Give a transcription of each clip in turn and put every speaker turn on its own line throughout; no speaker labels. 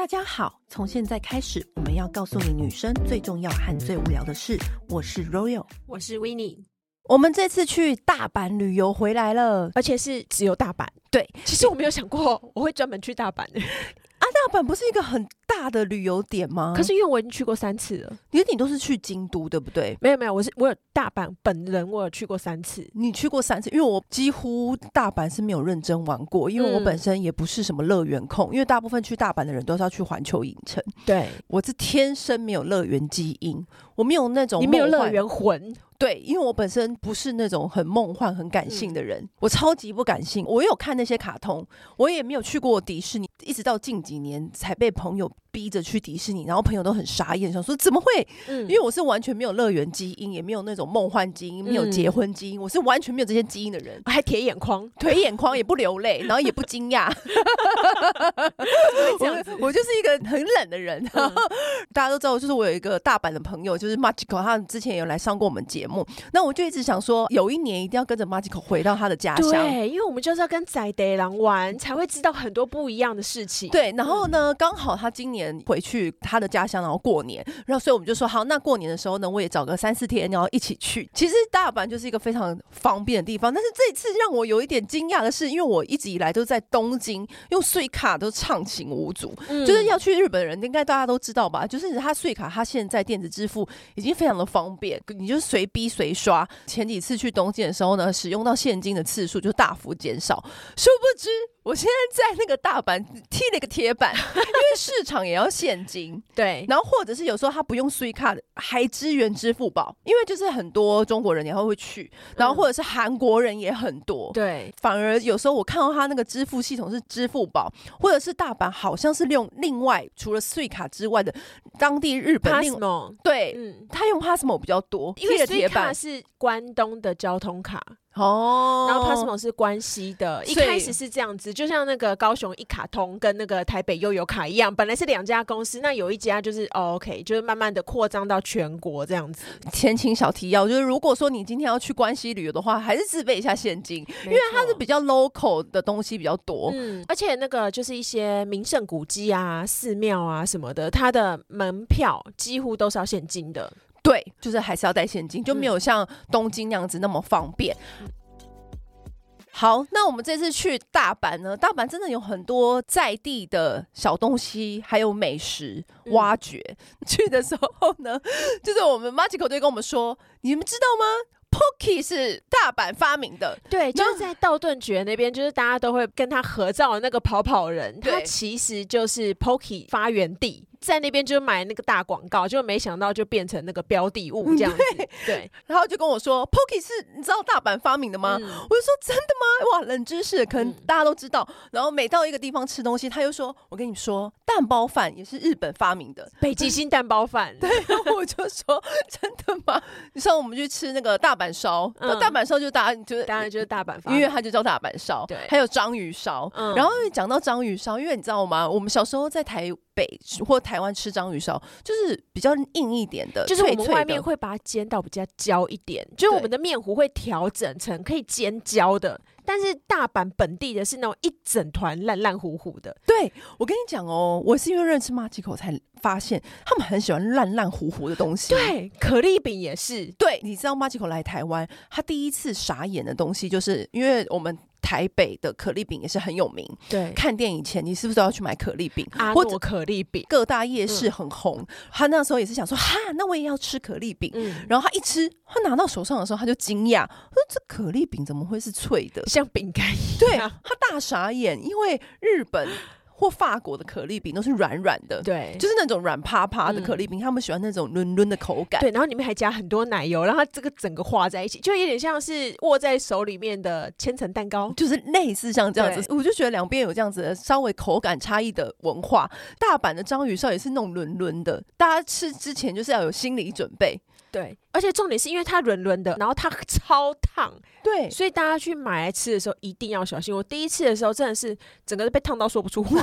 大家好，从现在开始，我们要告诉你女生最重要和最无聊的事。我是 Royal，
我是 Winnie。
我们这次去大阪旅游回来了，
而且是只有大阪。
对，
其实我没有想过我会专门去大阪。
啊，大阪不是一个很大的旅游点吗？
可是因为我已经去过三次了，
因为你都是去京都，对不对？
没有没有，我是我有大阪本人，我有去过三次。
你去过三次，因为我几乎大阪是没有认真玩过，因为我本身也不是什么乐园控，嗯、因为大部分去大阪的人都是要去环球影城。
对，
我是天生没有乐园基因，我没有那种，
你没有乐园魂。
对，因为我本身不是那种很梦幻、很感性的人，嗯、我超级不感性。我有看那些卡通，我也没有去过迪士尼，一直到近几年才被朋友逼着去迪士尼，然后朋友都很傻眼，想说怎么会？嗯，因为我是完全没有乐园基因，也没有那种梦幻基因，没有结婚基因，嗯、我是完全没有这些基因的人，
还铁眼眶，
腿眼眶也不流泪，然后也不惊讶。我我就是一个很冷的人。嗯、大家都知道，就是我有一个大阪的朋友，就是 Magico，他之前有来上过我们节目。那我就一直想说，有一年一定要跟着 Magico 回到他的家乡。
对，因为我们就是要跟在地人玩，才会知道很多不一样的事情。
对，然后呢，刚好他今年回去他的家乡，然后过年，然后所以我们就说好，那过年的时候呢，我也找个三四天，然后一起去。其实大阪就是一个非常方便的地方，但是这一次让我有一点惊讶的是，因为我一直以来都在东京用 Suica 都畅行无阻，嗯、就是要去日本的人应该大家都知道吧？就是他 Suica 他现在电子支付已经非常的方便，你就是随逼。随刷，前几次去东京的时候呢，使用到现金的次数就大幅减少。殊不知，我现在在那个大阪踢了一个铁板，因为市场也要现金。
对，
然后或者是有时候他不用 Suica，还支援支付宝，因为就是很多中国人也会会去，然后或者是韩国人也很多。
对，
反而有时候我看到他那个支付系统是支付宝，或者是大阪好像是用另外除了 Suica 之外的当地日本对，嗯，他用 Passmo 比较多，
因为铁板。是关东的交通卡。
哦，
然后 Passmo 是关西的，一开始是这样子，就像那个高雄一卡通跟那个台北悠游卡一样，本来是两家公司，那有一家就是、哦、OK，就是慢慢的扩张到全国这样子。前情小提要就是，如果说你今天要去关西旅游的话，还是自备一下现金，因为它是比较 local 的东西比较多，嗯，而且那个就是一些名胜古迹啊、寺庙啊什么的，它的门票几乎都是要现金的。
对，就是还是要带现金，就没有像东京那样子那么方便。嗯、好，那我们这次去大阪呢，大阪真的有很多在地的小东西，还有美食挖掘。嗯、去的时候呢，就是我们 Machiko 就跟我们说，你们知道吗？Pocky 是大阪发明的。
对，就是在道顿崛那边，就是大家都会跟他合照的那个跑跑人，对他其实就是 Pocky 发源地。在那边就买那个大广告，就没想到就变成那个标的物这样子。对，
对，然后就跟我说，Pocky 是你知道大阪发明的吗？嗯、我就说真的吗？哇，冷知识，可能大家都知道。嗯、然后每到一个地方吃东西，他又说，我跟你说，蛋包饭也是日本发明的，
北极星蛋包饭。
对，然后我就说真的吗？你上我们去吃那个大阪烧，嗯、大阪烧就大家就是
当然就是大阪
因为它就叫大阪烧。对，还有章鱼烧。嗯、然后讲到章鱼烧，因为你知道吗？我们小时候在台。北或台湾吃章鱼烧，就是比较硬一点的，
就是我们外面会把它煎到比较焦一点，就是我们的面糊会调整成可以煎焦的。但是大阪本地的是那种一整团烂烂糊糊的。
对，我跟你讲哦，我是因为认识 Machiko 才发现他们很喜欢烂烂糊糊的东西。
对，可丽饼也是。
对，你知道 Machiko 来台湾，他第一次傻眼的东西，就是因为我们。台北的可丽饼也是很有名。
对，
看电影前你是不是都要去买可丽饼？
阿诺可丽饼，
各大夜市很红。嗯、他那时候也是想说，哈，那我也要吃可丽饼。嗯、然后他一吃，他拿到手上的时候，他就惊讶，说这可丽饼怎么会是脆的，
像饼干一样？
对，他大傻眼，因为日本。或法国的可丽饼都是软软的，
对，
就是那种软趴趴的可丽饼，嗯、他们喜欢那种嫩嫩的口感，
对，然后里面还加很多奶油，然后这个整个化在一起，就有点像是握在手里面的千层蛋糕，
就是类似像这样子。我就觉得两边有这样子的稍微口感差异的文化。大阪的章鱼烧也是那种嫩嫩的，大家吃之前就是要有心理准备。
对，而且重点是因为它软软的，然后它 超烫，
对，
所以大家去买来吃的时候一定要小心。我第一次的时候真的是整个被烫到说不出话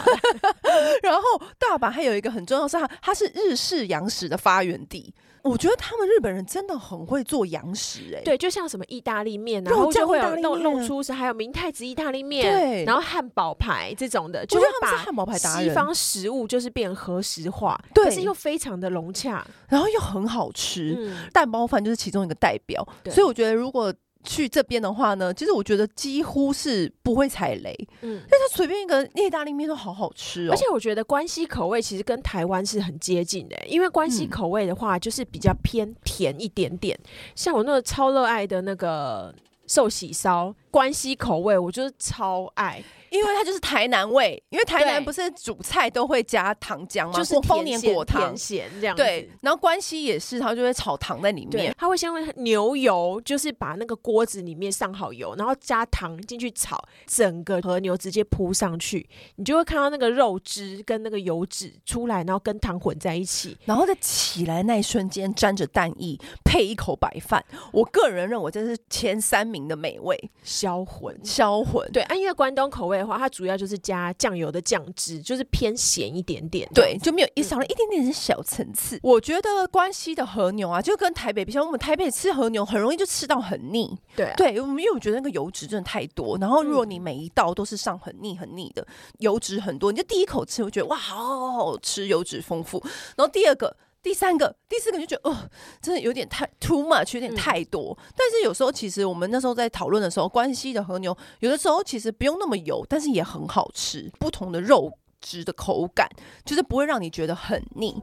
然后大阪还有一个很重要是它，它是日式洋食的发源地。我觉得他们日本人真的很会做洋食，欸，哎，
对，就像什么意大利面啊，然后就会有弄弄出是还有明太子意大利面，对，然后汉堡排这种的，就是把汉堡排西方食物就是变合食化，对，可是又非常的融洽，
然后又很好吃。嗯，蛋包饭就是其中一个代表，所以我觉得如果。去这边的话呢，其实我觉得几乎是不会踩雷，嗯，但是随便一个意大利面都好好吃哦。
而且我觉得关西口味其实跟台湾是很接近的，因为关西口味的话就是比较偏甜一点点。嗯、像我那个超热爱的那个寿喜烧，关西口味，我就是超爱。
因为它就是台南味，因为台南不是煮菜都会加糖浆吗？
就是丰年果糖咸这样。
对，然后关西也是，它就会炒糖在里面。
它会先用牛油，就是把那个锅子里面上好油，然后加糖进去炒，整个和牛直接铺上去，你就会看到那个肉汁跟那个油脂出来，然后跟糖混在一起，
然后再起来那一瞬间沾着蛋液，配一口白饭。我个人认为这是前三名的美味，
销魂，
销魂。
对，啊，因为关东口味的话。它主要就是加酱油的酱汁，就是偏咸一点点，
对，就没有一少了一点点小层次。嗯、我觉得关西的和牛啊，就跟台北比较，我们台北吃和牛很容易就吃到很腻，
对、啊，
对，因为我觉得那个油脂真的太多。然后如果你每一道都是上很腻很腻的油脂很多，你就第一口吃，我觉得哇，好好吃，油脂丰富。然后第二个。第三个、第四个就觉得，哦，真的有点太 too much，有点太多。嗯、但是有时候，其实我们那时候在讨论的时候，关西的和牛有的时候其实不用那么油，但是也很好吃。不同的肉质的口感，就是不会让你觉得很腻。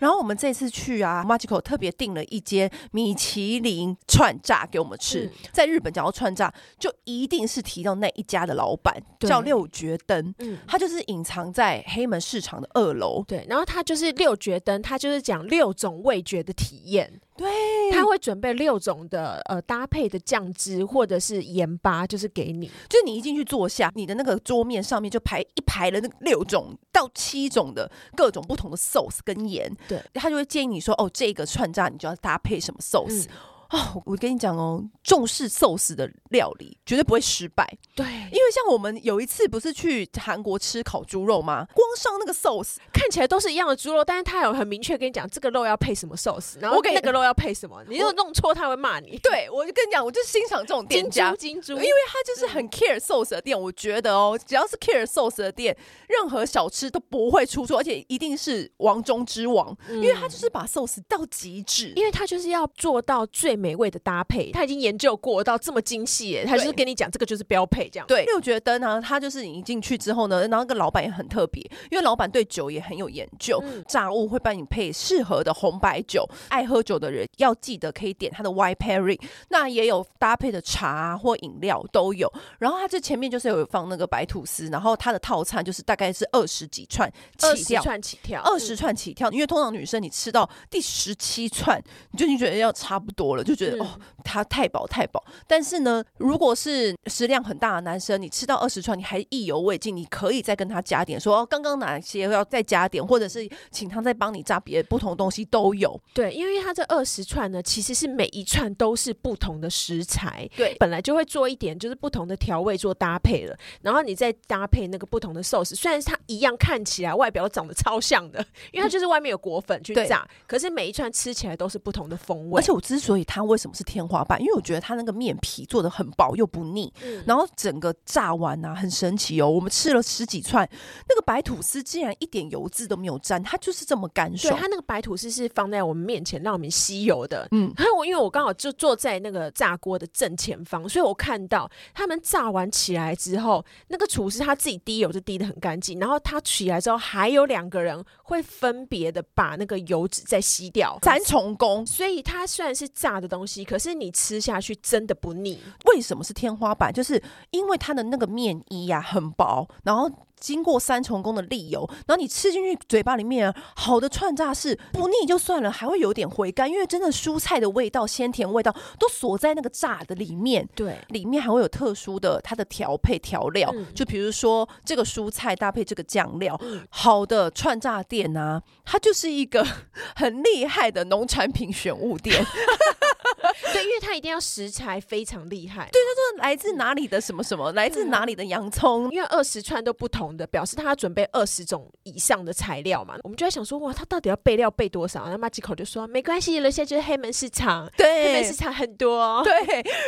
然后我们这次去啊，Magical 特别订了一间米其林串炸给我们吃。嗯、在日本讲到串炸，就一定是提到那一家的老板叫六绝灯，嗯，他就是隐藏在黑门市场的二楼。
对，然后他就是六绝灯，他就是讲六种味觉的体验。
对，
他会准备六种的呃搭配的酱汁或者是盐巴，就是给你，
就是你一进去坐下，你的那个桌面上面就排一排了那六种到七种的各种不同的 sauce 跟盐，
对，
他就会建议你说，哦，这个串炸你就要搭配什么 sauce。嗯哦，我跟你讲哦，重视寿司的料理绝对不会失败。
对，
因为像我们有一次不是去韩国吃烤猪肉吗？光上那个寿司
看起来都是一样的猪肉，但是他有很明确跟你讲这个肉要配什么寿司，然后那个肉要配什么，你又弄错他会骂你。
对，我就跟你讲，我就欣赏这种店家，
金猪，
因为他就是很 care 寿司的店。我觉得哦，只要是 care 寿司的店，任何小吃都不会出错，而且一定是王中之王，因为他就是把寿司到极致，
因为他就是要做到最美味的搭配。他已经研究过到这么精细，他就是跟你讲这个就是标配这样。
对，因为我觉得呢，他就是你一进去之后呢，然后那个老板也很特别，因为老板对酒也很有研究，嗯、炸物会帮你配适合的红白酒。爱喝酒的人要记得可以点他的 White Pairing，那也有搭配的茶或饮料都有。然后他这前面就是有放那个白吐司，然后他的套餐就是大概是二十几串起跳，
串起跳，
二十串起跳。因为通常女生你吃到第十七串，你就已经觉得要差不多了，就觉得、嗯、哦。它太饱太饱，但是呢，如果是食量很大的男生，你吃到二十串，你还意犹未尽，你可以再跟他加点，说哦，刚刚哪些要再加点，或者是请他再帮你炸别的不同的东西都有。
对，因为他这二十串呢，其实是每一串都是不同的食材，
对，
本来就会做一点就是不同的调味做搭配了，然后你再搭配那个不同的寿司，虽然是它一样看起来外表长得超像的，因为它就是外面有裹粉去炸，嗯、可是每一串吃起来都是不同的风味。
而且我之所以它为什么是天花板，因为我觉得它那个面皮做的很薄又不腻，嗯、然后整个炸完啊很神奇哦。我们吃了十几串，那个白吐司竟然一点油渍都没有沾，它就是这么干爽。
对，它那个白吐司是放在我们面前让我们吸油的。嗯，然 后我因为我刚好就坐在那个炸锅的正前方，所以我看到他们炸完起来之后，那个厨师他自己滴油就滴的很干净，然后他起来之后还有两个人会分别的把那个油脂再吸掉，
三重工。
所以它虽然是炸的东西，可是你吃。下去真的不腻，
为什么是天花板？就是因为它的那个面衣呀、很薄，然后经过三重工的沥油，然后你吃进去嘴巴里面，好的串炸是不腻就算了，还会有点回甘，因为真的蔬菜的味道、鲜甜味道都锁在那个炸的里面。
对，里
面还会有特殊的它的调配调料，嗯、就比如说这个蔬菜搭配这个酱料，嗯、好的串炸店啊，它就是一个很厉害的农产品选物店。
对，因为它一定要食材非常厉害。
对，它说来自哪里的什么什么，来自哪里的洋葱，
因为二十串都不同同的，表示他要准备二十种以上的材料嘛。我们就在想说，哇，他到底要备料备多少？那 Machiko 就说没关系，了，现在就是黑门市场，
对，
黑门市场很多，
对。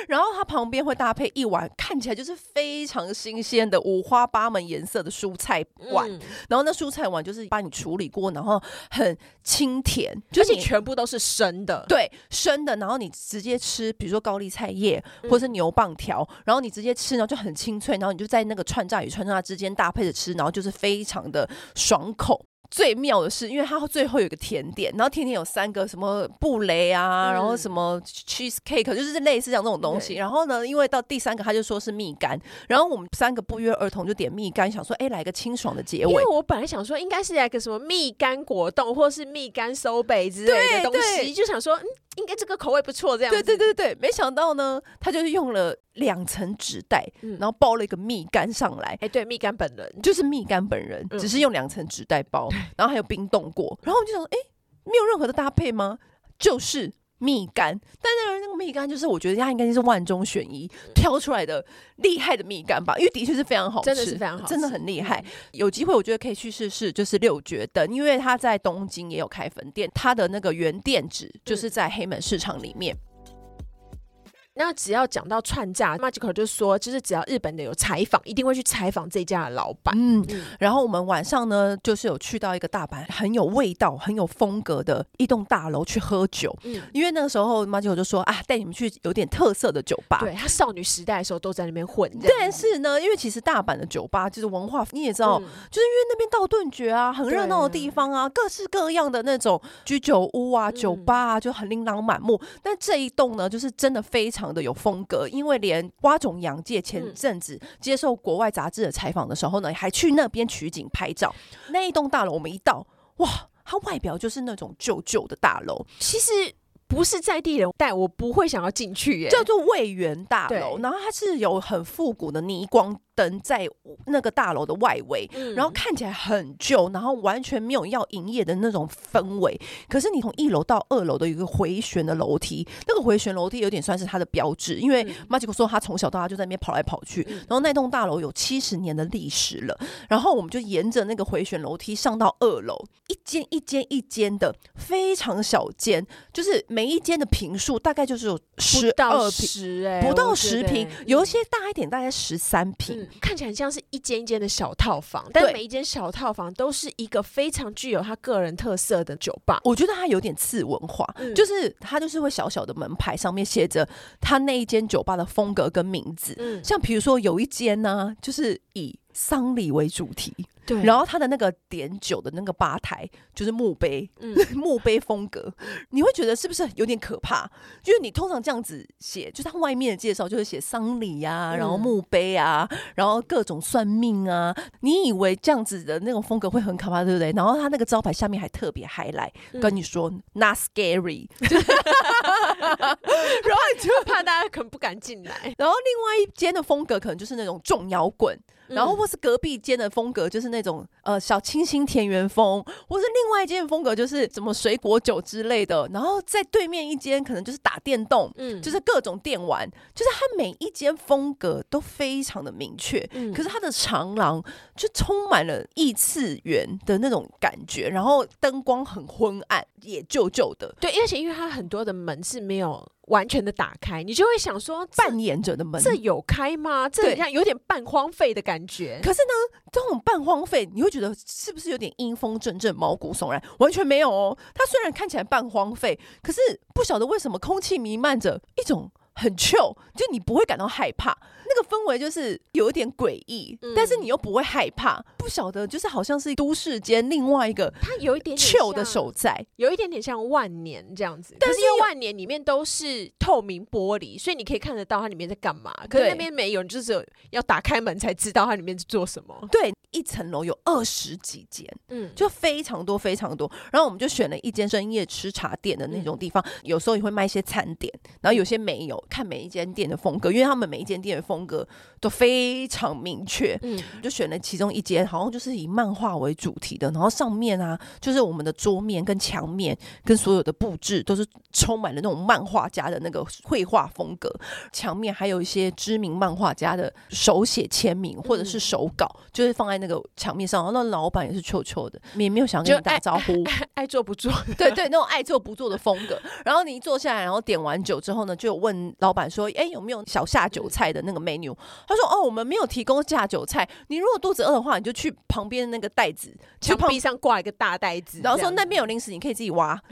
然后他旁边会搭配一碗看起来就是非常新鲜的五花八门颜色的蔬菜碗，嗯、然后那蔬菜碗就是帮你处理过，然后很清甜，
就是全部都是生的，
对，生的。然后你直接吃，比如说高丽菜叶或是牛蒡条，嗯、然后你直接吃，然后就很清脆，然后你就在那个串炸与串炸之间搭配着吃，然后就是非常的爽口。最妙的是，因为它最后有个甜点，然后甜点有三个什么布雷啊，嗯、然后什么 cheese cake，就是类似像这种东西。然后呢，因为到第三个他就说是蜜柑，然后我们三个不约而同就点蜜柑，想说哎，来个清爽的结尾。因
为我本来想说应该是来个什么蜜柑果冻或是蜜柑收贝之类的东西，就想说嗯。应该这个口味不错，这样子。
对对对对，没想到呢，他就是用了两层纸袋，嗯、然后包了一个蜜柑上来。
哎，对，蜜柑本人
就是蜜柑本人，嗯、只是用两层纸袋包，然后还有冰冻过。然后我们就想说，哎，没有任何的搭配吗？就是。蜜柑，但是那个蜜柑就是我觉得它应该是万中选一挑出来的厉害的蜜柑吧，因为的确是非常好吃，
真的是非常好吃，
真的很厉害。有机会我觉得可以去试试，就是六绝灯，因为它在东京也有开分店，它的那个原店址就是在黑门市场里面。
那只要讲到串炸，Machiko 就说，就是只要日本的有采访，一定会去采访这家的老板。
嗯，嗯，然后我们晚上呢，就是有去到一个大阪很有味道、很有风格的一栋大楼去喝酒。嗯，因为那个时候 Machiko 就说啊，带你们去有点特色的酒吧。
对，他少女时代的时候都在那边混。
但是呢，因为其实大阪的酒吧就是文化，你也知道，嗯、就是因为那边道顿堀啊，很热闹的地方啊，各式各样的那种居酒屋啊、酒吧啊，就很琳琅满目。嗯、但这一栋呢，就是真的非常的有风格。因为连瓜种洋介前阵子接受国外杂志的采访的时候呢，还去那边取景拍照。那一栋大楼，我们一到，哇，它外表就是那种旧旧的大楼。
其实不是在地人带我不会想要进去耶，
叫做魏源大楼。然后它是有很复古的霓光灯在那个大楼的外围，嗯、然后看起来很旧，然后完全没有要营业的那种氛围。可是你从一楼到二楼的一个回旋的楼梯，那个回旋楼梯有点算是它的标志，因为 Machiko 说他从小到大就在那边跑来跑去。嗯、然后那栋大楼有七十年的历史了，然后我们就沿着那个回旋楼梯上到二楼，一间一间一间的非常小间，就是每一间的平数大概就是有十二
坪，欸、
不到十坪，有一些大一点，大概十三坪。嗯
看起来像是一间一间的小套房，但每一间小套房都是一个非常具有他个人特色的酒吧。
我觉得它有点次文化，嗯、就是它就是会小小的门牌上面写着他那一间酒吧的风格跟名字。嗯，像比如说有一间呢，就是以丧礼为主题。对，然后他的那个点酒的那个吧台就是墓碑，嗯、墓碑风格，你会觉得是不是有点可怕？因为你通常这样子写，就是他外面的介绍就是写丧礼呀，然后墓碑啊，然后各种算命啊，你以为这样子的那种风格会很可怕，对不对？然后他那个招牌下面还特别 highlight，跟你说、嗯、not scary，
然后你就怕大家可能不敢进来。
然后另外一间的风格可能就是那种重摇滚。然后或是隔壁间的风格就是那种呃小清新田园风，或是另外一间的风格就是什么水果酒之类的。然后在对面一间可能就是打电动，嗯，就是各种电玩，就是它每一间风格都非常的明确。嗯，可是它的长廊就充满了异次元的那种感觉，然后灯光很昏暗，也旧旧的。
对，而且因为它很多的门是没有。完全的打开，你就会想说
扮演者的门，
这有开吗？这好像有点半荒废的感觉。
可是呢，这种半荒废，你会觉得是不是有点阴风阵阵、毛骨悚然？完全没有哦。它虽然看起来半荒废，可是不晓得为什么空气弥漫着一种。很 chill，就你不会感到害怕，那个氛围就是有一点诡异，嗯、但是你又不会害怕，不晓得就是好像是都市间另外一个，
它有一点
chill 的所在，
有一点点像万年这样子，但是因为万年里面都是透明玻璃，所以你可以看得到它里面在干嘛。可是那边没有，你就是要打开门才知道它里面是做什么。
对，一层楼有二十几间，嗯，就非常多非常多。然后我们就选了一间深夜吃茶店的那种地方，嗯、有时候也会卖一些餐点，然后有些没有。看每一间店的风格，因为他们每一间店的风格都非常明确，嗯，就选了其中一间，好像就是以漫画为主题的，然后上面啊，就是我们的桌面跟墙面跟所有的布置都是充满了那种漫画家的那个绘画风格，墙面还有一些知名漫画家的手写签名或者是手稿，嗯、就是放在那个墙面上。然后那老板也是臭臭的，也没有想跟你打招呼，
爱，爱，爱做不做，
对对，那种爱做不做的风格。然后你一坐下来，然后点完酒之后呢，就有问老板说：“哎，有没有小下酒菜的那个 menu？” 他说：“哦，我们没有提供下酒菜。你如果肚子饿的话，你就去旁边那个袋子，
墙壁上挂一个大袋子，
然后说那边有零食，你可以自己挖。”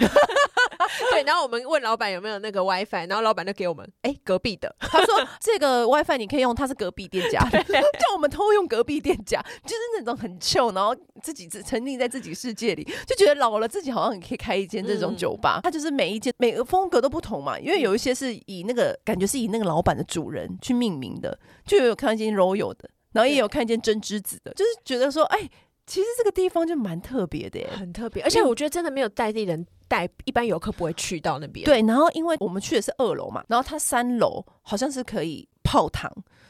对，然后我们问老板有没有那个 WiFi，然后老板就给我们，哎，隔壁的。
他说这个 WiFi 你可以用，他是隔壁店家的，叫我们偷用隔壁店家，就是那种很臭，然后自己只沉溺在自己世界里，就觉得老了自己好像也可以开一间这种酒吧。他、嗯、就是每一间每个风格都不同嘛，因为有一些是以那个感觉是以那个老板的主人去命名的，就有看见 Royal 的，然后也有看见真之子的，就是觉得说，哎，其实这个地方就蛮特别的耶，
很特别，而且我觉得真的没有带地人。带一般游客不会去到那边。
对，然后因为我们去的是二楼嘛，然后它三楼好像是可以泡汤，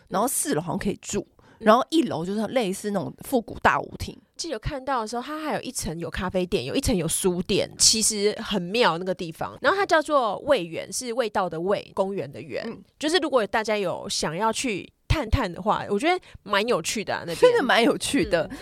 然后四楼好像可以住，然后一楼就是类似那种复古大舞厅。
记得看到的时候，它还有一层有咖啡店，有一层有书店，其实很妙那个地方。然后它叫做味园，是味道的味，公园的园。嗯，就是如果大家有想要去探探的话，我觉得蛮有趣的啊，那边
真的蛮有趣的。嗯，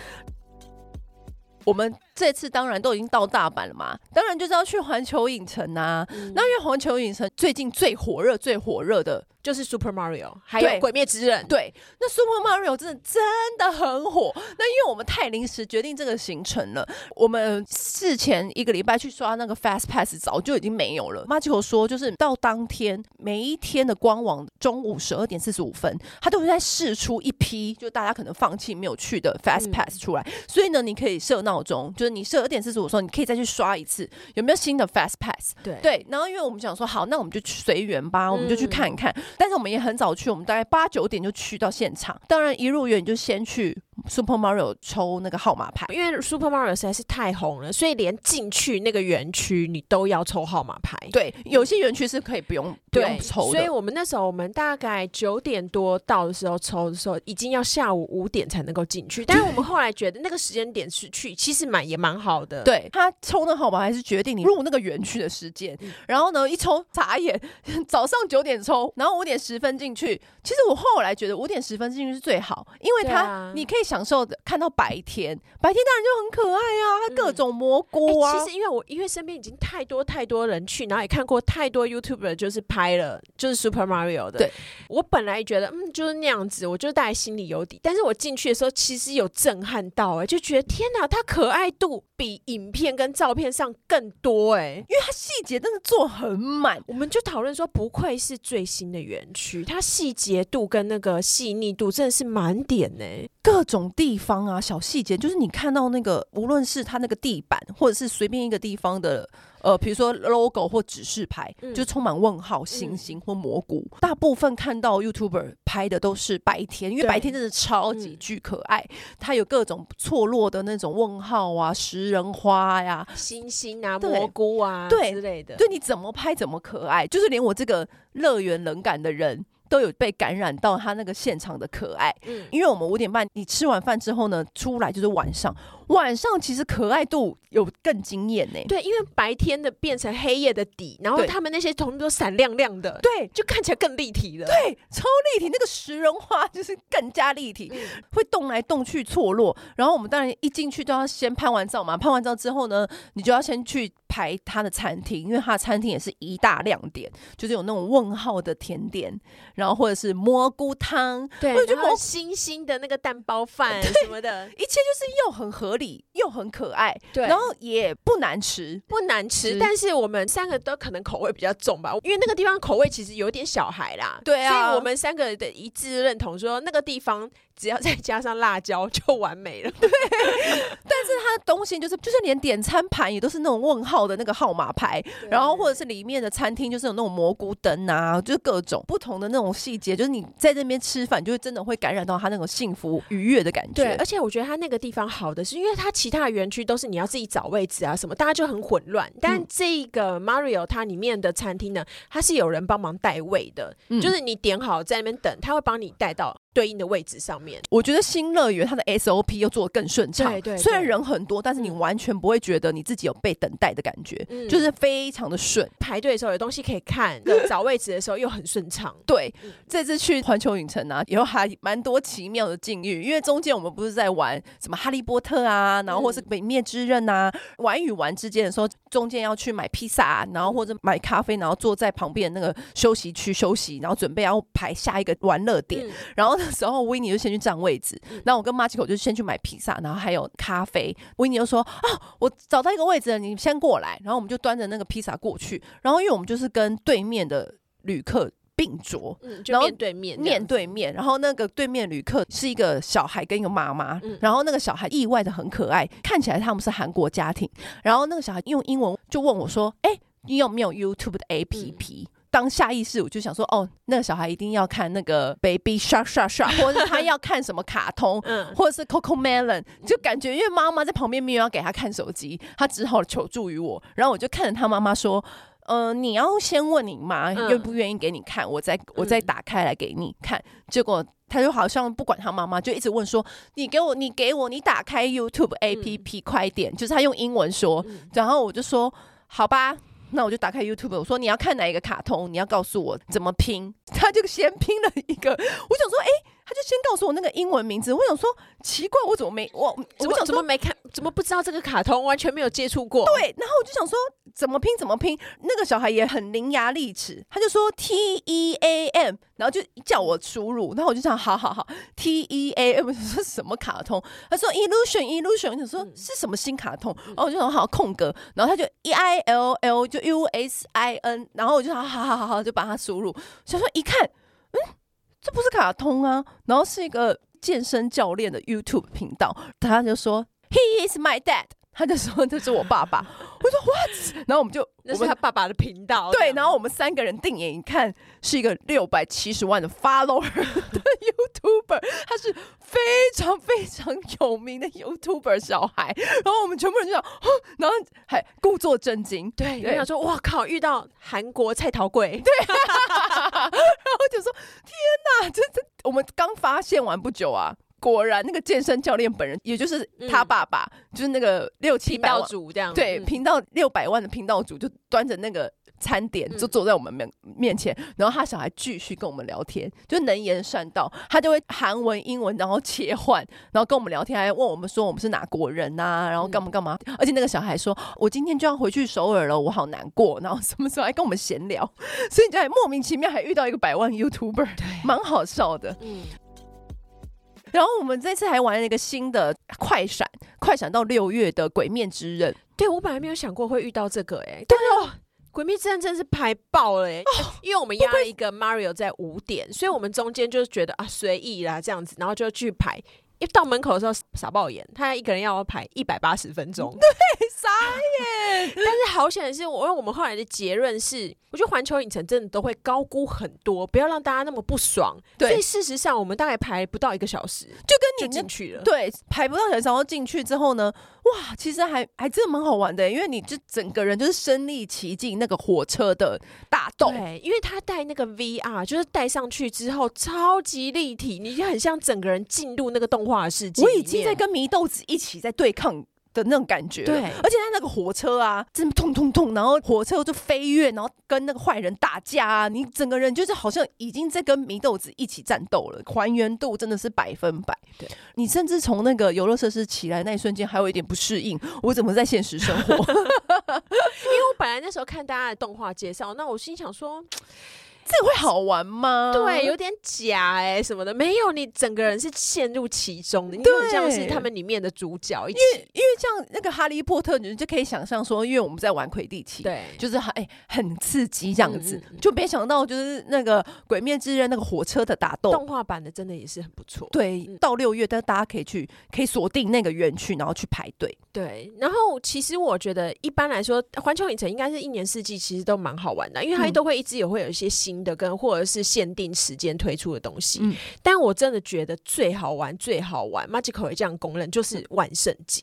我们。这次当然都已经到大阪了嘛，当然就是要去环球影城啊。嗯、那因为环球影城最近最火热、最火热的
就是 Super Mario，还有鬼灭之刃。
对，那 Super Mario 真的真的很火。那因为我们太临时决定这个行程了，我们事前一个礼拜去刷那个 Fast Pass，早就已经没有了。Machiko 说，就是到当天每一天的官网中午十二点四十五分，他都会在试出一批，就大家可能放弃没有去的 Fast Pass 出来。嗯、所以呢，你可以设闹钟，就是。你十二点四十五的时候，你可以再去刷一次，有没有新的 Fast Pass？
对
对，然后因为我们想说，好，那我们就随缘吧，我们就去看一看。嗯、但是我们也很早去，我们大概八九点就去到现场。当然一入园你就先去 Super Mario 抽那个号码牌，
因为 Super Mario 实在是太红了，所以连进去那个园区你都要抽号码牌。
对，有些园区是可以不用对不用抽。
所以我们那时候我们大概九点多到的时候抽的时候，已经要下午五点才能够进去。但是我们后来觉得那个时间点是去，其实蛮也蛮好的。
对，他抽的号码还是决定你入那个园区的时间。嗯、然后呢，一抽眨眼，早上九点抽，然后五点十分进去。其实我后来觉得五点十分进去是最好，因为他你可以享受的看到白天，白天当然就很可爱啊，他各种蘑菇啊。
嗯欸、其实因为我因为身边已经太多太多人去，然后也看过太多 YouTuber 就是拍了就是 Super Mario 的。对，我本来觉得嗯就是那样子，我就大概心里有底。但是我进去的时候，其实有震撼到哎、欸，就觉得天哪，它可爱度比影片跟照片上更多哎、欸，
因为它细节真的做很满。
我们就讨论说，不愧是最新的园区，它细节度跟那个细腻度真的是满点呢、欸。
各种地方啊，小细节，就是你看到那个，无论是它那个地板，或者是随便一个地方的。呃，比如说 logo 或指示牌，嗯、就充满问号、星星或蘑菇。嗯、大部分看到 YouTuber 拍的都是白天，因为白天真的超级巨可爱。嗯、它有各种错落的那种问号啊、食人花呀、啊、
星星啊、蘑菇啊
对
之类的。
对，你怎么拍怎么可爱，就是连我这个乐园冷感的人。都有被感染到他那个现场的可爱，嗯，因为我们五点半你吃完饭之后呢，出来就是晚上，晚上其实可爱度有更惊艳呢。
对，因为白天的变成黑夜的底，然后他们那些东西都闪亮亮的，
对，
就看起来更立体了，
对，超立体。那个食人花就是更加立体，嗯、会动来动去错落。然后我们当然一进去都要先拍完照嘛，拍完照之后呢，你就要先去。排他的餐厅，因为他的餐厅也是一大亮点，就是有那种问号的甜点，然后或者是蘑菇汤，
对，或者就星星的那个蛋包饭 什么的，
一切就是又很合理又很可爱，对，然后也不难吃，
不难吃，但是我们三个都可能口味比较重吧，因为那个地方口味其实有点小孩啦，
对啊，
所以我们三个的一致认同说那个地方。只要再加上辣椒就完美了。对，
但是它的东西就是，就是连点餐盘也都是那种问号的那个号码牌，然后或者是里面的餐厅就是有那种蘑菇灯啊，就是各种不同的那种细节，就是你在这边吃饭，就会真的会感染到他那种幸福愉悦的感觉。
对，而且我觉得他那个地方好的是，因为他其他的园区都是你要自己找位置啊什么，大家就很混乱。但这个 Mario 它里面的餐厅呢，它是有人帮忙带位的，嗯、就是你点好在那边等，他会帮你带到对应的位置上面。
我觉得新乐园它的 SOP 又做得更顺畅，
对对，对，
虽然人很多，但是你完全不会觉得你自己有被等待的感觉，嗯、就是非常的顺。
排队的时候有东西可以看，找位置的时候又很顺畅。
对，这次去环球影城啊，以后还蛮多奇妙的境遇，因为中间我们不是在玩什么哈利波特啊，然后或是鬼灭之刃啊，玩与玩之间的时候，中间要去买披萨，然后或者买咖啡，然后坐在旁边那个休息区休息，然后准备要排下一个玩乐点，嗯、然后那时候维尼就先去占位置，然后我跟马奇口就先去买披萨，然后还有咖啡，维尼就说啊，我找到一个位置了，你先过来，然后我们就端着那个披萨过去，然后因为我们就是跟对面的旅客。并桌，
嗯，就面对面，
面对面。然后那个对面旅客是一个小孩跟一个妈妈，嗯，然后那个小孩意外的很可爱，看起来他们是韩国家庭。然后那个小孩用英文就问我说：“哎，你有没有 YouTube 的 APP？” 嗯，当下意识我就想说：“哦，那个小孩一定要看那个 Baby Shark Shark Shark，或者是他要看什么卡通，嗯，或者是 Coco Melon。”就感觉因为妈妈在旁边没有要给他看手机，他只好求助于我。然后我就看着他妈妈说。呃，你要先问你妈愿不愿意给你看，嗯、我再我再打开来给你看。结果他就好像不管他妈妈，就一直问说：“你给我，你给我，你打开 YouTube APP，快点！”就是他用英文说，然后我就说：“好吧，那我就打开 YouTube。”我说：“你要看哪一个卡通？你要告诉我怎么拼。”他就先拼了一个，我想说：“哎。”他就先告诉我那个英文名字，我想说奇怪，我怎么没我
我想怎么没看，怎么不知道这个卡通，完全没有接触过。
对，然后我就想说怎么拼怎么拼，那个小孩也很伶牙俐齿，他就说 T E A M，然后就叫我输入，然后我就想好好好 T E A M 是什么卡通？他说 Illusion Illusion，我想说是什么新卡通？然后我就想好空格，然后他就 E I L L 就 U S I N，然后我就好好好好就把它输入，想说一看，嗯。这不是卡通啊，然后是一个健身教练的 YouTube 频道，他就说 He is my dad，他就说这是我爸爸。我说 What？然后我们就
那是他爸爸的频道，
对，然后我们三个人定眼一看，是一个六百七十万的 follower 的 YouTuber，他是非常非常有名的 YouTuber 小孩。然后我们全部人就想，然后还故作震惊，
对，然后说哇靠，遇到韩国蔡桃贵，
对，然后就说天哪，这这我们刚发现完不久啊。果然，那个健身教练本人，也就是他爸爸，嗯、就是那个六七百万
主这样，
对，频道六百万的频道主，就端着那个餐点，就坐在我们面面前，嗯、然后他小孩继续跟我们聊天，就能言善道，他就会韩文、英文，然后切换，然后跟我们聊天，还问我们说我们是哪国人呐、啊，然后干嘛干嘛，嗯、而且那个小孩说，我今天就要回去首尔了，我好难过，然后什么时候还跟我们闲聊，所以你就还莫名其妙还遇到一个百万 YouTuber，对，蛮好笑的，嗯。然后我们这次还玩了一个新的快闪，快闪到六月的《鬼面之刃》。
对，我本来没有想过会遇到这个、欸，哎，对哦，《鬼灭之刃》真的是排爆了、欸，哎、哦，因为我们压了一个 Mario 在五点，所以我们中间就是觉得啊随意啦这样子，然后就去排。一到门口的时候傻爆眼，他一个人要排一百八十分钟，
对，傻眼。
但是好险的是，我因为我们后来的结论是，我觉得环球影城真的都会高估很多，不要让大家那么不爽。对，所以事实上我们大概排不到一个小时，就跟你进去了。
对，排不到一个小时，然后进去之后呢，哇，其实还还真的蛮好玩的，因为你就整个人就是身历其境那个火车的大洞。
对，因为他带那个 VR，就是戴上去之后超级立体，你就很像整个人进入那个动画世界。
我已经在跟祢豆子一起在对抗的那种感觉，对，而且他那个火车啊，真的痛痛痛，然后火车就飞跃，然后跟那个坏人打架啊，你整个人就是好像已经在跟祢豆子一起战斗了，还原度真的是百分百。对，你甚至从那个游乐设施起来那一瞬间，还有一点不适应，我怎么在现实生活？因
为我本来那时候看大家的动画介绍，那我心想说。
这会好玩吗？
对，有点假哎、欸，什么的没有，你整个人是陷入其中的，你很像是他们里面的主角一起。
因为因为像那个哈利波特，你就可以想象说，因为我们在玩魁地奇，
对，
就是很哎很刺激这样子，嗯嗯嗯，就没想到就是那个鬼灭之刃那个火车的打斗，
动画版的真的也是很不错。
对，嗯、到六月，但大家可以去可以锁定那个园区，然后去排队。
对，然后其实我觉得一般来说，环球影城应该是一年四季其实都蛮好玩的，因为它都会一直也会有一些新。新的，跟或者是限定时间推出的东西。嗯、但我真的觉得最好玩、最好玩，Magical 也这样公认，就是万圣节。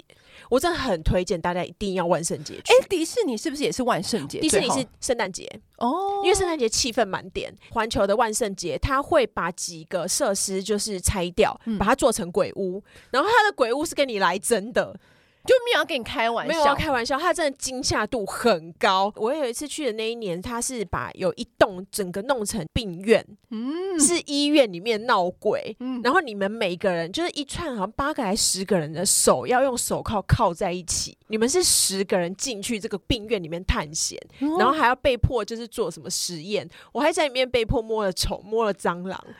我真的很推荐大家一定要万圣节去。哎、
欸，迪士尼是不是也是万圣节？
迪士尼是圣诞节哦，因为圣诞节气氛满点。环球的万圣节，他会把几个设施就是拆掉，嗯、把它做成鬼屋，然后他的鬼屋是跟你来真的。
就没有要跟你开玩笑，
没有要开玩笑，他真的惊吓度很高。我有一次去的那一年，他是把有一栋整个弄成病院，嗯，是医院里面闹鬼，嗯，然后你们每个人就是一串好像八个还是十个人的手要用手铐铐在一起，你们是十个人进去这个病院里面探险，嗯、然后还要被迫就是做什么实验，我还在里面被迫摸了虫，摸了蟑螂，嗯、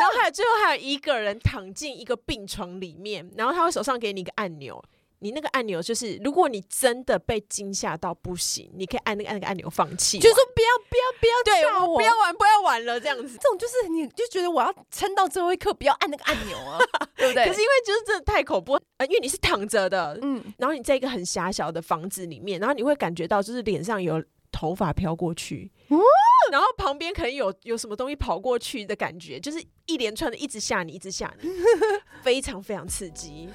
然后还有最后还有一个人躺进一个病床里面，然后他会手上给你一个按钮。你那个按钮就是，如果你真的被惊吓到不行，你可以按那个按那个按钮放弃，
就是说不要不要不要
对我不要玩不要玩了这样子。
这种就是你就觉得我要撑到最后一刻，不要按那个按钮啊，对不对？
可是因为就是真的太恐怖，呃，因为你是躺着的，嗯，然后你在一个很狭小的房子里面，然后你会感觉到就是脸上有头发飘过去，哦，然后旁边可能有有什么东西跑过去的感觉，就是一连串的一直吓你，一直吓你，非常非常刺激。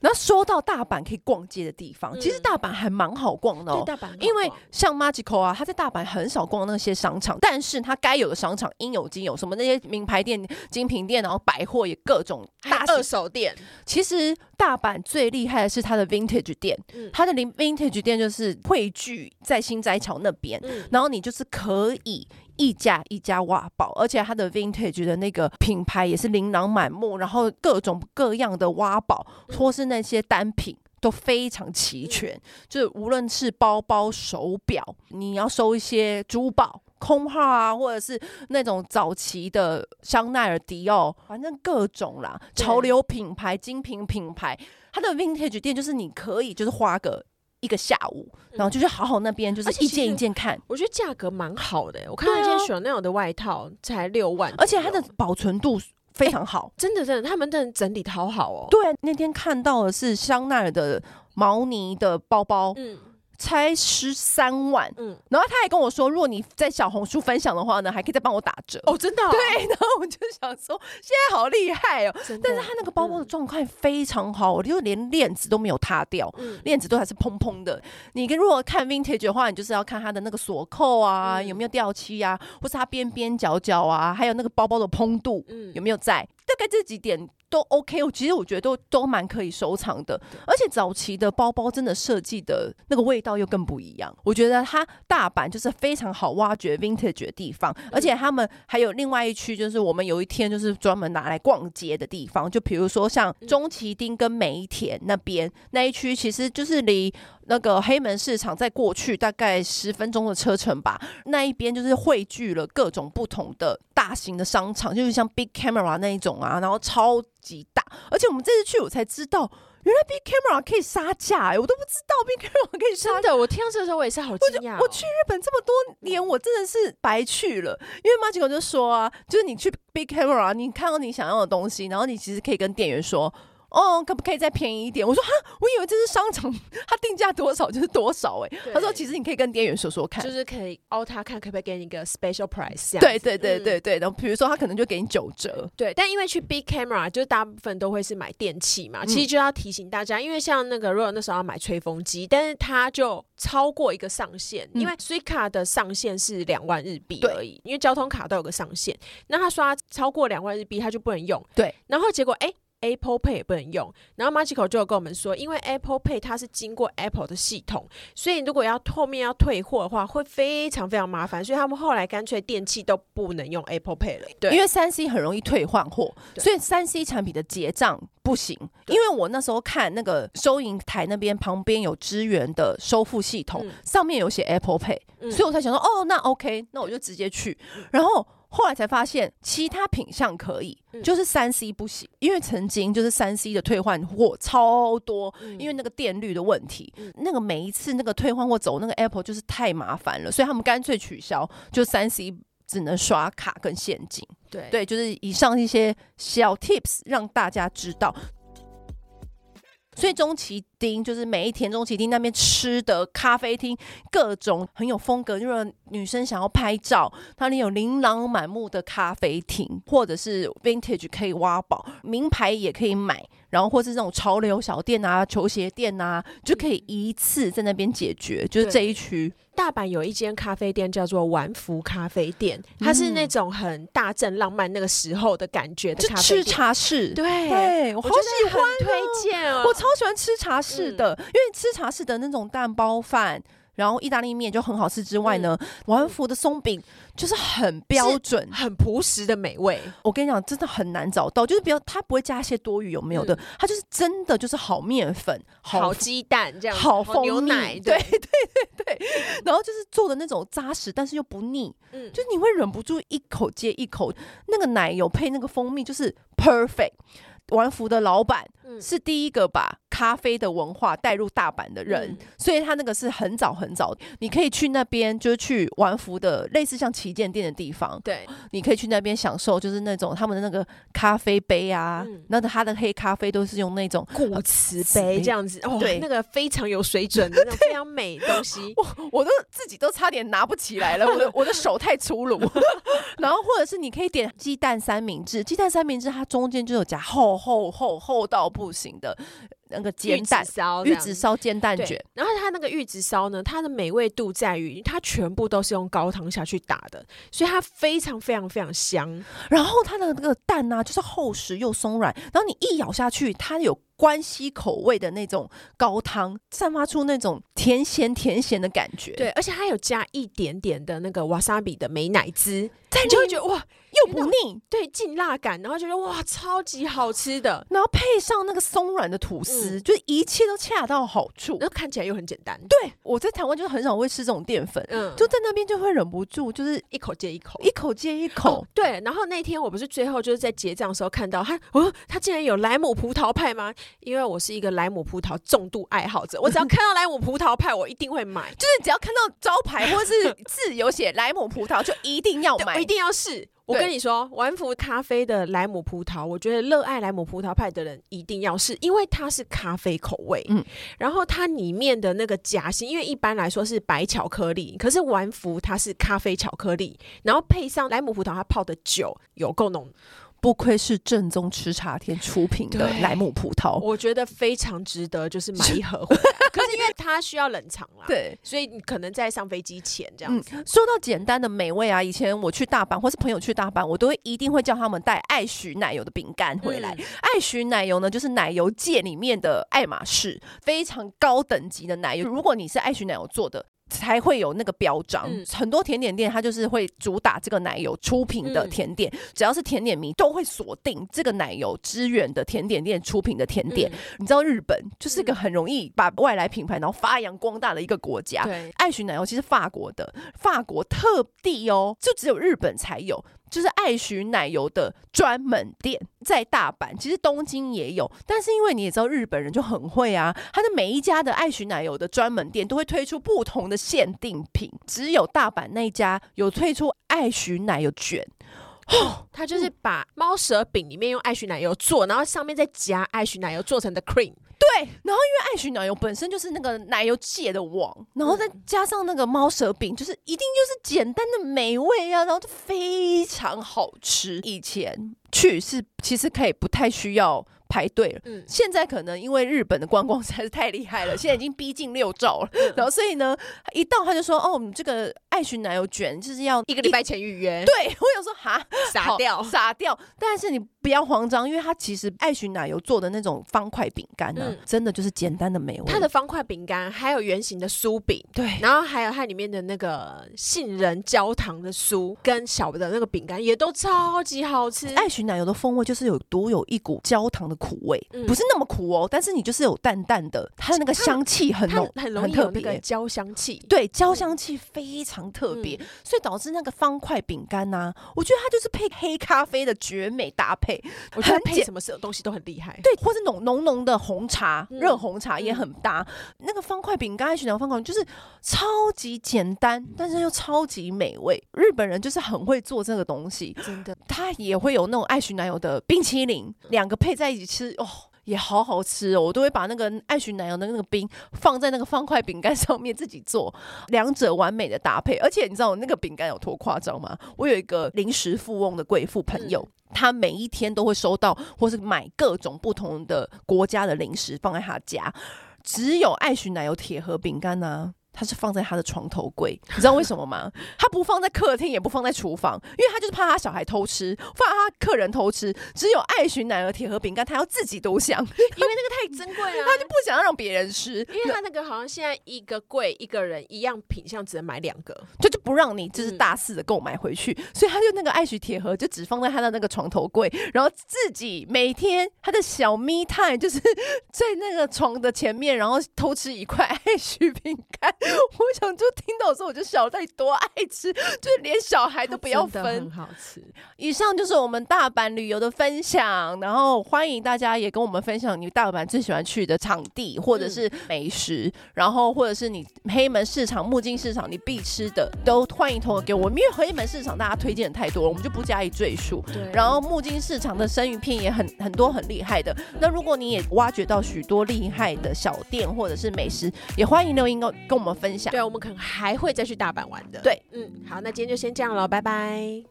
然后说到大阪可以逛街的地方，嗯、其实大阪还蛮好逛的哦。
大阪，
因为像 Magical 啊，他在大阪很少逛那些商场，但是他该有的商场应有尽有，什么那些名牌店、精品店，然后百货也各种大
二手店。
其实大阪最厉害的是它的 Vintage 店，嗯、它的 Vintage 店就是汇聚在新斋桥那边，嗯、然后你就是可以。一家一家挖宝，而且它的 vintage 的那个品牌也是琳琅满目，然后各种各样的挖宝，或是那些单品都非常齐全。就是无论是包包、手表，你要收一些珠宝、空号啊，或者是那种早期的香奈儿、迪奥，反正各种啦，潮流品牌、精品品牌，它的 vintage 店就是你可以就是花个。一个下午，然后就是好好那边就是一件一件看，
我觉得价格蛮好的。我看到一件 Chanel 的外套才六万，
而且它的保存度非常好，
真的真的，他们真的整理好好哦。
对，那天看到的是香奈儿的毛呢的包包，嗯。才十三万，嗯，然后他还跟我说，如果你在小红书分享的话呢，还可以再帮我打折。
哦，真的、哦，
对，然后我就想说，现在好厉害哦，的？但是他那个包包的状况非常好，我就连链子都没有塌掉，嗯、链子都还是蓬蓬的。你跟如果看 vintage 的话，你就是要看它的那个锁扣啊，嗯、有没有掉漆啊，或是它边边角角啊，还有那个包包的蓬度，嗯，有没有在？大概这几点。都 OK，我其实我觉得都都蛮可以收藏的，而且早期的包包真的设计的那个味道又更不一样。我觉得它大阪就是非常好挖掘 vintage 的地方，而且他们还有另外一区，就是我们有一天就是专门拿来逛街的地方，就比如说像中崎町跟梅田那边那一区，其实就是离。那个黑门市场在过去大概十分钟的车程吧，那一边就是汇聚了各种不同的大型的商场，就是像 Big Camera 那一种啊，然后超级大，而且我们这次去我才知道，原来 Big Camera 可以杀价哎，我都不知道 Big Camera 可以杀价。
真的，我听到这个时候我也是好惊讶哦。
我去日本这么多年，我真的是白去了，因为马吉狗就说啊，就是你去 Big Camera，你看到你想要的东西，然后你其实可以跟店员说。哦，可不可以再便宜一点？我说哈，我以为这是商场，它定价多少就是多少哎、欸。他说其实你可以跟店员说说看，
就是可以凹他看可不可以给你一个 special price。
对对对对对，然后比如说他可能就给你九折。
对，但因为去 Big Camera 就大部分都会是买电器嘛，其实就要提醒大家，因为像那个如果那时候要买吹风机，但是它就超过一个上限，因为 Suica 的上限是两万日币而已，因为交通卡都有个上限，那他刷超过两万日币他就不能用。对，然后结果哎。Apple Pay 也不能用，然后 Magical 就有跟我们说，因为 Apple Pay 它是经过 Apple 的系统，所以如果要后面要退货的话，会非常非常麻烦，所以他们后来干脆电器都不能用 Apple Pay 了。对，
因为三 C 很容易退换货，所以三 C 产品的结账不行。因为我那时候看那个收银台那边旁边有支援的收付系统，嗯、上面有写 Apple Pay，、嗯、所以我才想说，哦，那 OK，那我就直接去，然后。后来才发现，其他品相可以，就是三 C 不行，因为曾经就是三 C 的退换货超多，因为那个电率的问题，那个每一次那个退换货走那个 Apple 就是太麻烦了，所以他们干脆取消，就三 C 只能刷卡跟现金。对对，就是以上一些小 tips 让大家知道。所以中崎町就是每一天中崎町那边吃的咖啡厅，各种很有风格。就是女生想要拍照，它里有琳琅满目的咖啡厅，或者是 vintage 可以挖宝，名牌也可以买。然后或是这种潮流小店啊、球鞋店啊，就可以一次在那边解决。就是这一区，
大阪有一间咖啡店叫做丸福咖啡店，它是那种很大正浪漫那个时候的感觉的咖啡店，
吃茶室。
对，
对我好喜欢，
推荐哦，
我超喜欢吃茶室的，嗯、因为吃茶室的那种蛋包饭。然后意大利面就很好吃之外呢，王、嗯、福的松饼就是很标准、
很朴实的美味。
我跟你讲，真的很难找到，就是比如它不会加一些多余有没有的，嗯、它就是真的就是好面粉、好，
好鸡蛋这样，
好蜂蜜
好牛奶，
对对对对。然后就是做的那种扎实，但是又不腻，嗯，就是你会忍不住一口接一口，那个奶油配那个蜂蜜就是 perfect。丸福的老板是第一个把咖啡的文化带入大阪的人，嗯、所以他那个是很早很早，你可以去那边，就是去玩福的类似像旗舰店的地方，
对，
你可以去那边享受，就是那种他们的那个咖啡杯啊，嗯、那他的黑咖啡都是用那种
古瓷杯这样子，哦，对，那个非常有水准的那种非常美的东西，
我我都自己都差点拿不起来了，我的 我的手太粗鲁，然后或者是你可以点鸡蛋三明治，鸡蛋三明治它中间就有夹厚。厚厚厚到不行的那个煎蛋烧，玉子烧煎蛋卷。
然后它那个玉子烧呢，它的美味度在于它全部都是用高汤下去打的，所以它非常非常非常香。
然后它的那个蛋呢、啊，就是厚实又松软，然后你一咬下去，它有关西口味的那种高汤，散发出那种甜咸甜咸的感觉。
对，而且它有加一点点的那个瓦萨比的美乃滋，
但你就会觉得哇。又不腻，
对，劲辣感，然后觉得哇，超级好吃的，
然后配上那个松软的吐司，嗯、就一切都恰到好处，
然后看起来又很简单。
对，我在台湾就是很少会吃这种淀粉，嗯，就在那边就会忍不住，就是
一口接一口，
一口接一口。
哦、对，然后那天我不是最后就是在结账的时候看到他，哦，他竟然有莱姆葡萄派吗？因为我是一个莱姆葡萄重度爱好者，我只要看到莱姆葡萄派，我一定会买，
就是只要看到招牌或是字有写莱姆葡萄，就一定要
买，一定要试。我跟你说，丸福咖啡的莱姆葡萄，我觉得热爱莱姆葡萄派的人一定要试，因为它是咖啡口味。嗯，然后它里面的那个夹心，因为一般来说是白巧克力，可是丸福它是咖啡巧克力，然后配上莱姆葡萄，它泡的酒有够浓。
不愧是正宗吃茶天出品的莱姆葡萄，
我觉得非常值得，就是买一盒回来。可是因为它需要冷藏啦，
对，
所以你可能在上飞机前这样子。
嗯，说到简单的美味啊，以前我去大阪或是朋友去大阪，我都会一定会叫他们带爱许奶油的饼干回来。嗯，爱许奶油呢，就是奶油界里面的爱马仕，非常高等级的奶油。如果你是爱许奶油做的。才会有那个标章，嗯、很多甜点店它就是会主打这个奶油出品的甜点，嗯、只要是甜点迷都会锁定这个奶油支援的甜点店出品的甜点。嗯、你知道日本就是一个很容易把外来品牌然后发扬光大的一个国家。对，爱许奶油其实法国的，法国特地哦，就只有日本才有。就是爱许奶油的专门店在大阪，其实东京也有，但是因为你也知道日本人就很会啊，他的每一家的爱许奶油的专门店都会推出不同的限定品，只有大阪那一家有推出爱许奶油卷，
哦，他就是把猫舌饼里面用爱许奶油做，然后上面再夹爱许奶油做成的 cream。
对，然后因为爱许奶油本身就是那个奶油界的王，然后再加上那个猫舌饼，就是一定就是简单的美味啊，然后就非常好吃。以前去是其实可以不太需要。排队了，嗯，现在可能因为日本的观光实在是太厉害了，现在已经逼近六兆了，然后所以呢，一到他就说，哦，我们这个爱寻奶油卷就是要
一个礼拜前预约，
对，我有说哈，
傻掉，
傻掉，但是你不要慌张，因为它其实爱许奶油做的那种方块饼干呢，真的就是简单的美味。
它的方块饼干还有圆形的酥饼，
对，
然后还有它里面的那个杏仁焦糖的酥跟小的那个饼干也都超级好吃。
爱许奶油的风味就是有独有一股焦糖的苦味，嗯、不是那么苦哦，但是你就是有淡淡的，它的那个香气很浓，
很容易有那个焦香气，
对，焦香气非常特别，嗯、所以导致那个方块饼干呐，我觉得它就是配黑咖啡的绝美搭配。
我觉得配什么色东西都很厉害，
对，或者浓浓浓的红茶，热、嗯、红茶也很搭。嗯、那个方块饼干，爱许奶油方块就是超级简单，但是又超级美味。日本人就是很会做这个东西，
真的。
他也会有那种爱许奶油的冰淇淋，两个配在一起吃，哦。也好好吃哦，我都会把那个爱许奶油的那个冰放在那个方块饼干上面自己做，两者完美的搭配。而且你知道我那个饼干有多夸张吗？我有一个零食富翁的贵妇朋友，他每一天都会收到或是买各种不同的国家的零食放在他家，只有爱许奶油铁盒饼干呢。他是放在他的床头柜，你知道为什么吗？他不放在客厅，也不放在厨房，因为他就是怕他小孩偷吃，怕他客人偷吃。只有爱许奶油铁盒饼干，他要自己独享，
因为那个太珍贵了，
他就不想要让别人吃。
因为他那个好像现在一个柜一个人一样品相只能买两个，
就就不让你就是大肆的购买回去，嗯、所以他就那个爱许铁盒就只放在他的那个床头柜，然后自己每天他的小 me time 就是在那个床的前面，然后偷吃一块爱许饼干。我想就听到的时候我就笑，到底多爱吃，就是连小孩都不要分，
很好吃。
以上就是我们大阪旅游的分享，然后欢迎大家也跟我们分享你大阪最喜欢去的场地或者是美食，嗯、然后或者是你黑门市场、木金市场你必吃的，都欢迎投稿给我们。因为黑门市场大家推荐的太多了，我们就不加以赘述。
对，
然后木金市场的生鱼片也很很多很厉害的。那如果你也挖掘到许多厉害的小店或者是美食，也欢迎留言跟跟我们分享。
对，我们可能还会再去大阪玩的。
对，
嗯，好，那今天就先这样了，拜拜。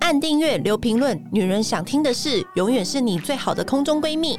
按订阅，留评论，女人想听的事，永远是你最好的空中闺蜜。